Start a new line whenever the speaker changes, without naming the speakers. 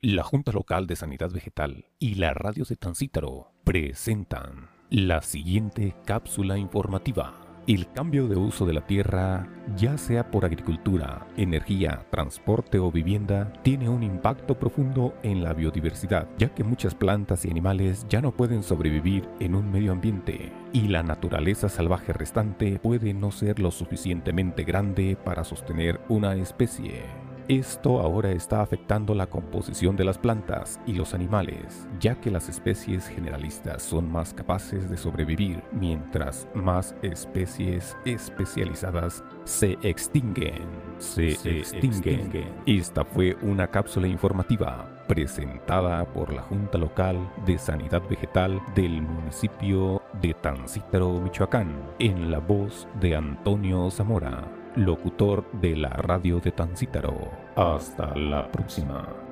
La Junta Local de Sanidad Vegetal y la Radio de Tancítaro presentan la siguiente cápsula informativa. El cambio de uso de la tierra, ya sea por agricultura, energía, transporte o vivienda, tiene un impacto profundo en la biodiversidad, ya que muchas plantas y animales ya no pueden sobrevivir en un medio ambiente, y la naturaleza salvaje restante puede no ser lo suficientemente grande para sostener una especie. Esto ahora está afectando la composición de las plantas y los animales, ya que las especies generalistas son más capaces de sobrevivir, mientras más especies especializadas se extinguen. Se, extinguen. Esta fue una cápsula informativa presentada por la Junta Local de Sanidad Vegetal del municipio de Tancítaro, Michoacán, en la voz de Antonio Zamora locutor de la radio de Tancítaro. Hasta la próxima.